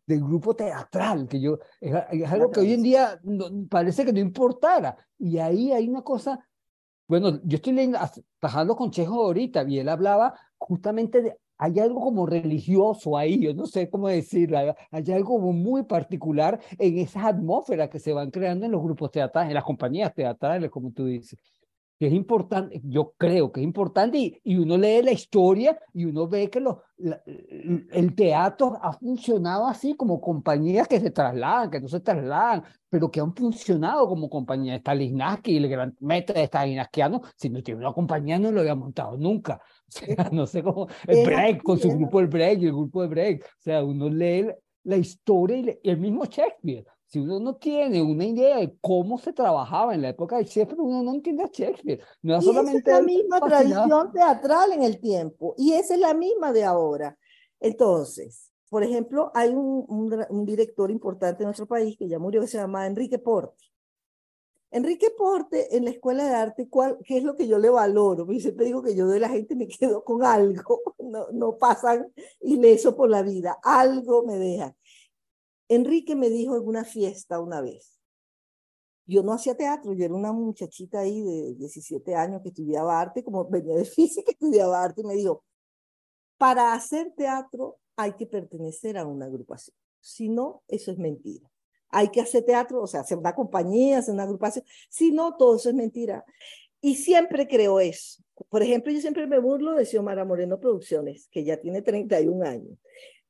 del grupo teatral, que yo, es, algo que hoy en día parece que no importara. Y ahí hay una cosa, bueno, yo estoy leyendo, trabajando con Chejo ahorita, y él hablaba justamente de hay algo como religioso ahí, yo no sé cómo decirlo, hay algo muy particular en esas atmósferas que se van creando en los grupos teatrales, en las compañías teatrales, como tú dices que es importante, yo creo que es importante, y, y uno lee la historia y uno ve que lo, el teatro ha funcionado así como compañías que se trasladan, que no se trasladan, pero que han funcionado como compañía. Stanislavski, el gran meta de Stanislavskiano, si no tiene una compañía no lo había montado nunca. O sea, no sé cómo, el Break, con su grupo el Break, el grupo de Break. O sea, uno lee la historia y, y el mismo Shakespeare si uno no tiene una idea de cómo se trabajaba en la época de Shakespeare, uno no entiende a Shakespeare. No es solamente es la misma tradición teatral en el tiempo y esa es la misma de ahora. Entonces, por ejemplo, hay un, un, director importante en nuestro país que ya murió, que se llama Enrique Porte. Enrique Porte en la escuela de arte, ¿cuál, ¿qué es lo que yo le valoro? Yo siempre digo que yo de la gente me quedo con algo, no, no pasan ileso por la vida, algo me deja. Enrique me dijo en una fiesta una vez, yo no hacía teatro, yo era una muchachita ahí de 17 años que estudiaba arte, como venía de física, estudiaba arte, y me dijo, para hacer teatro hay que pertenecer a una agrupación, si no, eso es mentira. Hay que hacer teatro, o sea, hacer una compañía, hacer una agrupación, si no, todo eso es mentira. Y siempre creo eso. Por ejemplo, yo siempre me burlo de Xiomara Moreno Producciones, que ya tiene 31 años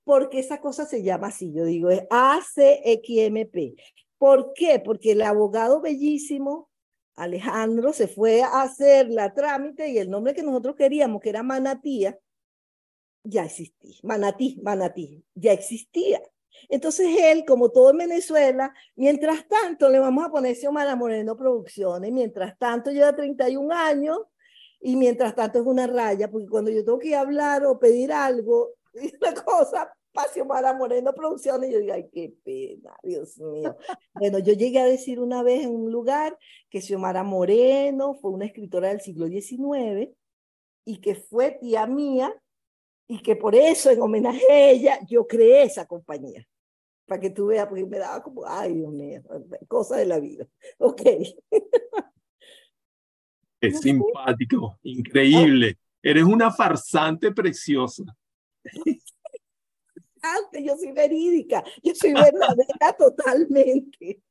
porque esa cosa se llama así, yo digo, es ACXMP. ¿Por qué? Porque el abogado bellísimo, Alejandro, se fue a hacer la trámite y el nombre que nosotros queríamos, que era Manatía, ya existía. Manatí, Manatí, ya existía. Entonces él, como todo en Venezuela, mientras tanto le vamos a poner Xiomara Moreno Producciones, mientras tanto lleva 31 años y mientras tanto es una raya, porque cuando yo tengo que hablar o pedir algo, y una cosa, Xiomara Moreno Producciones, y yo digo, ay, qué pena, Dios mío. Bueno, yo llegué a decir una vez en un lugar que Xiomara Moreno fue una escritora del siglo XIX y que fue tía mía y que por eso, en homenaje a ella, yo creé esa compañía. Para que tú veas, porque me daba como, ay, Dios mío, cosa de la vida. Ok. Es simpático, increíble. Eres una farsante preciosa yo soy verídica, yo soy verdadera totalmente.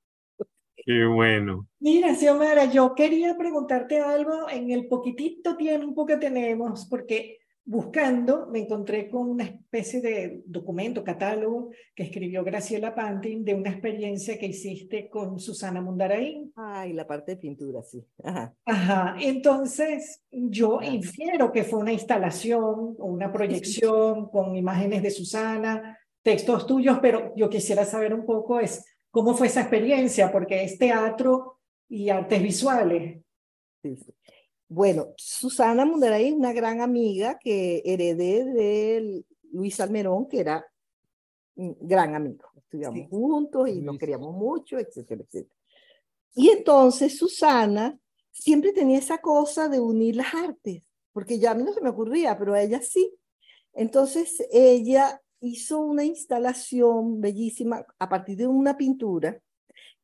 Qué bueno. Mira, Xiomara, yo quería preguntarte algo en el poquitito tiempo que tenemos, porque buscando me encontré con una especie de documento, catálogo que escribió Graciela Pantin de una experiencia que hiciste con Susana Mundaraín. Ay, la parte de pintura, sí. Ajá. Ajá. Entonces, yo infiero que fue una instalación o una proyección con imágenes de Susana, textos tuyos, pero yo quisiera saber un poco es cómo fue esa experiencia, porque es teatro y artes visuales. Sí, sí. Bueno, Susana Mundaray es una gran amiga que heredé de Luis Almerón, que era un gran amigo. Estudiamos juntos y nos queríamos mucho, etcétera, etcétera. Y entonces Susana siempre tenía esa cosa de unir las artes, porque ya a mí no se me ocurría, pero a ella sí. Entonces ella hizo una instalación bellísima a partir de una pintura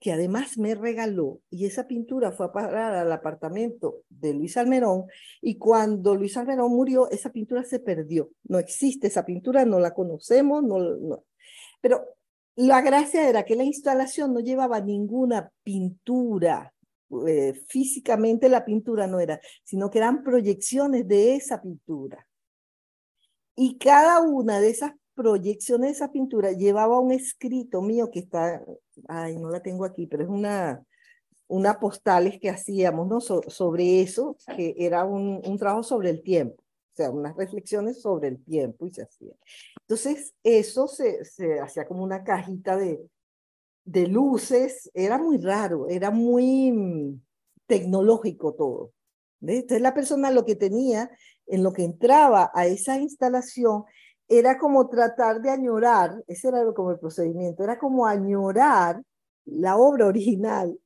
que además me regaló, y esa pintura fue a parar al apartamento de Luis Almerón, y cuando Luis Almerón murió, esa pintura se perdió. No existe esa pintura, no la conocemos, no, no. pero la gracia era que la instalación no llevaba ninguna pintura, eh, físicamente la pintura no era, sino que eran proyecciones de esa pintura. Y cada una de esas proyecciones de esa pintura llevaba un escrito mío que está, ay, no la tengo aquí, pero es una, una postales que hacíamos ¿no? sobre eso, que era un, un trabajo sobre el tiempo, o sea, unas reflexiones sobre el tiempo y se hacía. Entonces, eso se, se hacía como una cajita de, de luces, era muy raro, era muy mm, tecnológico todo. Entonces, la persona lo que tenía, en lo que entraba a esa instalación, era como tratar de añorar, ese era como el procedimiento, era como añorar la obra original.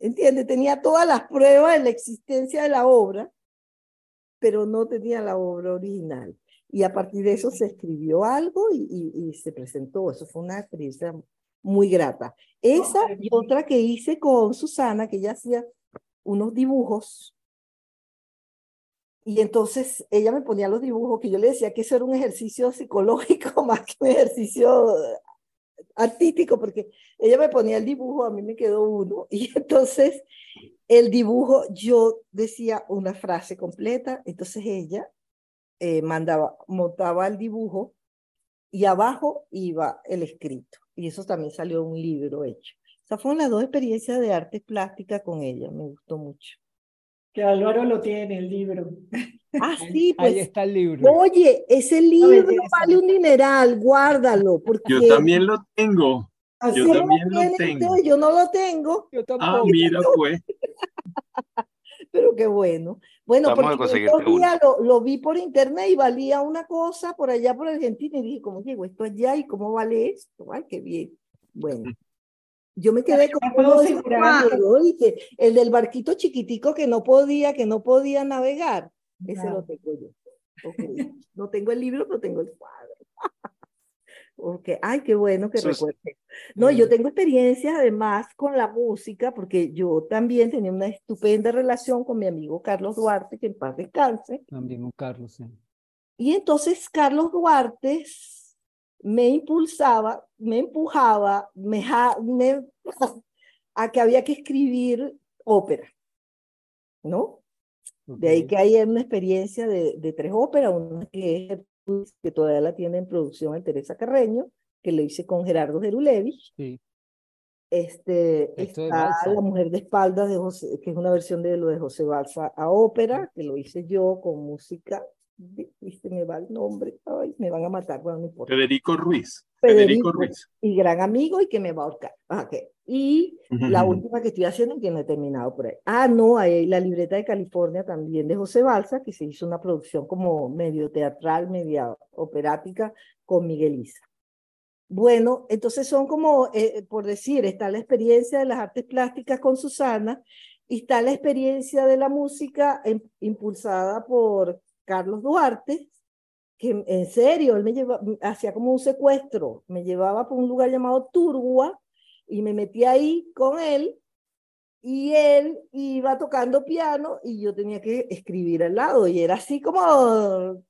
¿Entiendes? Tenía todas las pruebas de la existencia de la obra, pero no tenía la obra original. Y a partir de eso se escribió algo y, y, se presentó. Eso fue una experiencia muy grata. Esa y otra que hice con Susana, que ella hacía unos dibujos y entonces ella me ponía los dibujos que yo le decía que eso era un ejercicio psicológico más que un ejercicio artístico, porque ella me ponía el dibujo, a mí me quedó uno, y entonces el dibujo yo decía una frase completa, entonces ella eh, mandaba, montaba el dibujo y abajo iba el escrito, y eso también salió un libro hecho. Esas fueron las dos experiencias de arte plástica con ella, me gustó mucho. Que Álvaro lo tiene, el libro. Ah, sí, pues. Ahí está el libro. Oye, ese libro vale un dineral, guárdalo. Porque Yo también lo tengo. así yo lo también lo tiene tengo. usted, Yo no lo tengo, Yo Ah, tampoco. mira pues. pero qué bueno. Bueno, porque días lo, lo vi por internet y valía una cosa por allá por Argentina y dije, ¿cómo llegó esto allá y cómo vale esto? Ay, qué bien. Bueno, yo me quedé con. El del barquito chiquitico que no podía, que no podía navegar. Ese lo tengo yo. Ok. No tengo el libro, pero tengo el cuadro. Ok, ay, qué bueno que Sus- recuerde. No, yo tengo experiencias además con la música, porque yo también tenía una estupenda relación con mi amigo Carlos Duarte, que en paz descanse. También un Carlos. sí. Y entonces Carlos Duarte me impulsaba, me empujaba, me, a que había que escribir ópera, ¿no? De ahí que hay una experiencia de, de tres óperas, una que es que todavía la tiene en producción en Teresa Carreño, que lo hice con Gerardo Gerulevich. Sí. Este, está Balsa. La Mujer de Espaldas, de José, que es una versión de lo de José Balsa a ópera, que lo hice yo con música. Viste, me va el nombre. Ay, me van a matar, bueno, no importa. Federico Ruiz. Federico Federico, Ruiz. y gran amigo y que me va a ahorcar. Ah. Y la última que estoy haciendo y que no he terminado por ahí. Ah, no, hay la libreta de California también de José Balsa, que se hizo una producción como medio teatral, media operática con Miguel Isa. Bueno, entonces son como, eh, por decir, está la experiencia de las artes plásticas con Susana y está la experiencia de la música em- impulsada por Carlos Duarte, que en serio, él me llevaba, hacía como un secuestro, me llevaba por un lugar llamado Turgua y me metí ahí con él y él iba tocando piano y yo tenía que escribir al lado y era así como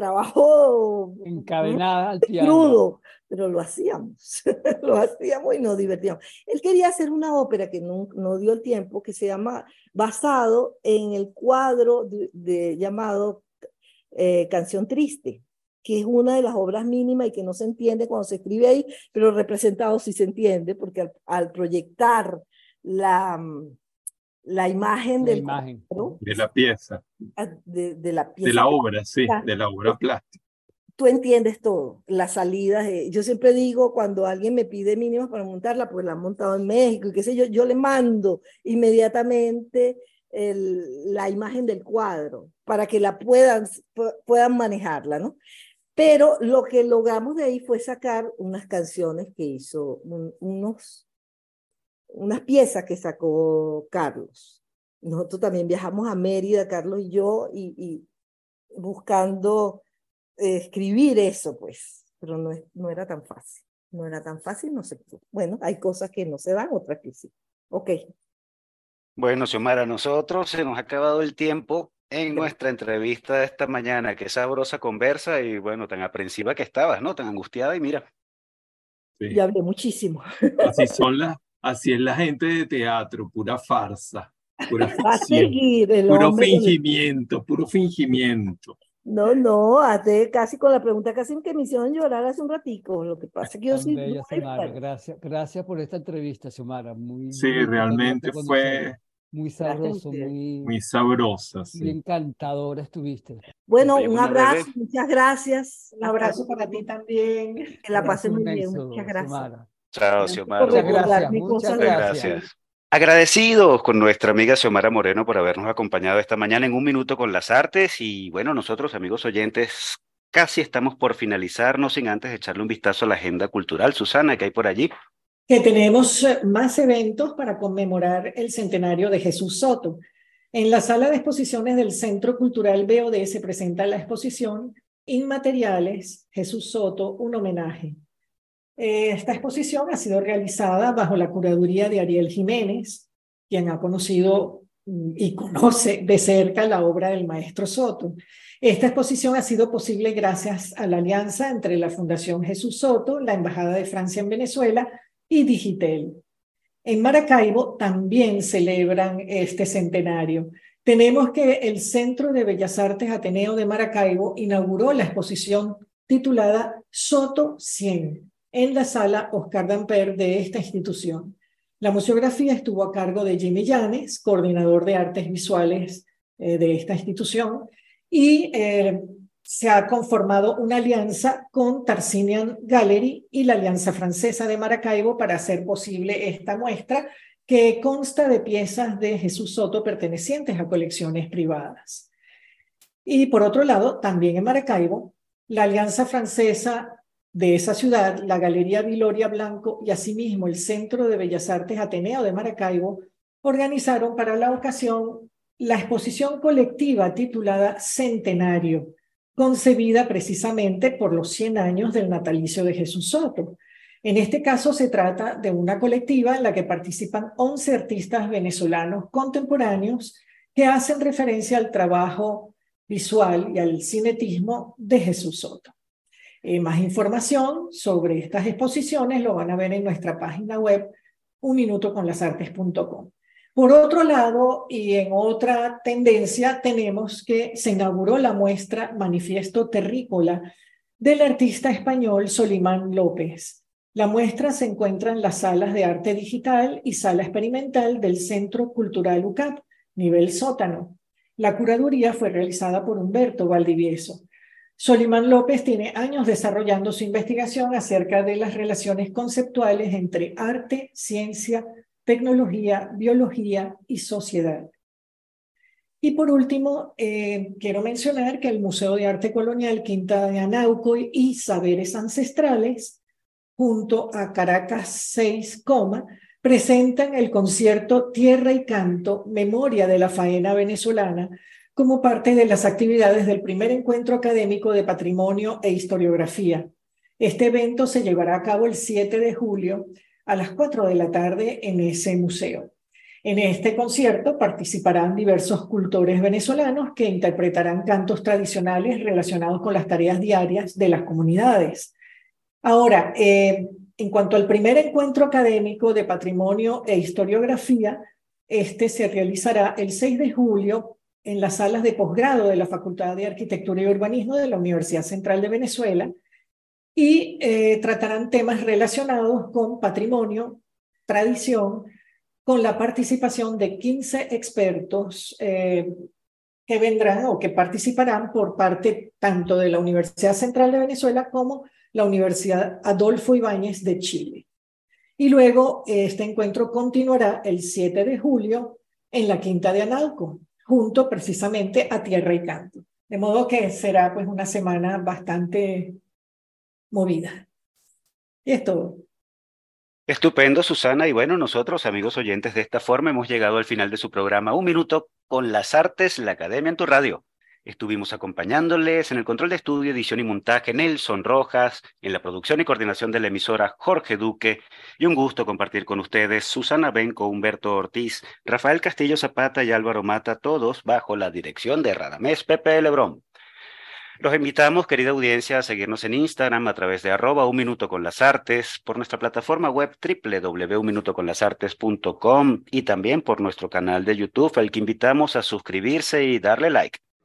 trabajo Encadenada al piano. crudo, pero lo hacíamos, lo hacíamos y nos divertíamos. Él quería hacer una ópera que no, no dio el tiempo, que se llama, basado en el cuadro de, de- llamado eh, Canción Triste, que es una de las obras mínimas y que no se entiende cuando se escribe ahí, pero representado sí se entiende, porque al, al proyectar la, mm, la imagen La del imagen. cuadro, De la pieza. de, de la pieza De la obra, sí. De la obra plástica. tú entiendes todo, las salidas. de- yo siempre digo, cuando alguien me pide mínimas para montarla, pues la han montado en México y qué sé yo, yo le mando inmediatamente el- la imagen del cuadro para que la puedan, pu- puedan manejarla, ¿no? Pero lo que logramos de ahí fue sacar unas canciones que hizo, un- unos, unas piezas que sacó Carlos. Nosotros también viajamos a Mérida, Carlos y yo, y, y buscando eh, escribir eso, pues, pero no, es- no era tan fácil. No era tan fácil, no pudo. Bueno, hay cosas que no se dan, otras que sí. Ok, Bueno, Xiomara, a nosotros se nos ha acabado el tiempo en nuestra entrevista de esta mañana. Qué sabrosa conversa y bueno, tan aprensiva que estabas, ¿no? Tan angustiada y mira. Sí. ya hablé muchísimo. Así son las, así es la gente de teatro, pura farsa, pura Va a ficción, seguir el puro hombre. fingimiento, puro fingimiento. No, no, hace casi con la pregunta casi que me hicieron llorar hace un ratico. Lo que pasa es que yo soy bella. Gracias, gracias por esta entrevista, Xiomara. Muy, Sí, muy realmente fue. Muy sabroso, muy, muy sabrosa, muy encantadora estuviste. Bueno, un abrazo, muchas gracias. Un abrazo para ti también. Que la pasen muy bien, muchas gracias. Xiomara. Chao, Gracias Xiomara. Muchas gracias, muchas gracias. gracias. Agradecidos con nuestra amiga Xiomara Moreno por habernos acompañado esta mañana en un minuto con las artes y bueno, nosotros amigos oyentes casi estamos por finalizar, no sin antes echarle un vistazo a la agenda cultural. Susana, ¿qué hay por allí? que tenemos eh, más eventos para conmemorar el centenario de Jesús Soto. En la sala de exposiciones del Centro Cultural BOD se presenta la exposición Inmateriales Jesús Soto, un homenaje. Eh, Esta exposición ha sido realizada bajo la curaduría de Ariel Jiménez, quien ha conocido y conoce de cerca la obra del maestro Soto. Esta exposición ha sido posible gracias a la alianza entre la Fundación Jesús Soto, la Embajada de Francia en Venezuela y Digitel. En Maracaibo también celebran este centenario. Tenemos que el Centro de Bellas Artes Ateneo de Maracaibo inauguró la exposición titulada Soto 100 en la sala Oscar Damper de esta institución. La museografía estuvo a cargo de Jimmy Llanes, coordinador de artes visuales eh, de esta institución, y eh, se ha conformado una alianza con Tarsinian Gallery y la Alianza Francesa de Maracaibo para hacer posible esta muestra que consta de piezas de Jesús Soto pertenecientes a colecciones privadas. Y por otro lado, también en Maracaibo, la Alianza Francesa de esa ciudad, la Galería Viloria Blanco y asimismo el Centro de Bellas Artes Ateneo de Maracaibo organizaron para la ocasión la exposición colectiva titulada Centenario, concebida precisamente por los 100 años del natalicio de Jesús Soto. En este caso se trata de una colectiva en la que participan 11 artistas venezolanos contemporáneos que hacen referencia al trabajo visual y al cinetismo de Jesús Soto. Eh, más información sobre estas exposiciones lo van a ver en nuestra página web unminutoconlasartes.com. Por otro lado, y en otra tendencia, tenemos que se inauguró la muestra Manifiesto Terrícola del artista español Solimán López. La muestra se encuentra en las salas de arte digital y sala experimental del Centro Cultural UCAP, nivel sótano. La curaduría fue realizada por Humberto Valdivieso. Solimán López tiene años desarrollando su investigación acerca de las relaciones conceptuales entre arte, ciencia, tecnología, biología y sociedad. Y por último, eh, quiero mencionar que el Museo de Arte Colonial Quinta de Anauco y Saberes Ancestrales, junto a Caracas 6, presentan el concierto Tierra y Canto, Memoria de la Faena Venezolana, como parte de las actividades del primer encuentro académico de patrimonio e historiografía. Este evento se llevará a cabo el 7 de julio a las 4 de la tarde en ese museo. En este concierto participarán diversos cultores venezolanos que interpretarán cantos tradicionales relacionados con las tareas diarias de las comunidades. Ahora, eh, en cuanto al primer encuentro académico de patrimonio e historiografía, este se realizará el 6 de julio en las salas de posgrado de la Facultad de Arquitectura y Urbanismo de la Universidad Central de Venezuela y eh, tratarán temas relacionados con patrimonio, tradición, con la participación de 15 expertos eh, que vendrán o que participarán por parte tanto de la Universidad Central de Venezuela como la Universidad Adolfo Ibáñez de Chile. Y luego este encuentro continuará el 7 de julio en la Quinta de Analco, junto precisamente a Tierra y Canto. De modo que será pues una semana bastante movida. Y es todo. Estupendo, Susana. Y bueno, nosotros, amigos oyentes, de esta forma hemos llegado al final de su programa Un Minuto con las Artes, la Academia en tu Radio. Estuvimos acompañándoles en el control de estudio, edición y montaje Nelson Rojas, en la producción y coordinación de la emisora Jorge Duque, y un gusto compartir con ustedes Susana Benco, Humberto Ortiz, Rafael Castillo Zapata y Álvaro Mata, todos bajo la dirección de Radamés Pepe Lebrón. Los invitamos, querida audiencia, a seguirnos en Instagram a través de arroba un minuto con las artes, por nuestra plataforma web www.unminutoconlasartes.com y también por nuestro canal de YouTube, al que invitamos a suscribirse y darle like.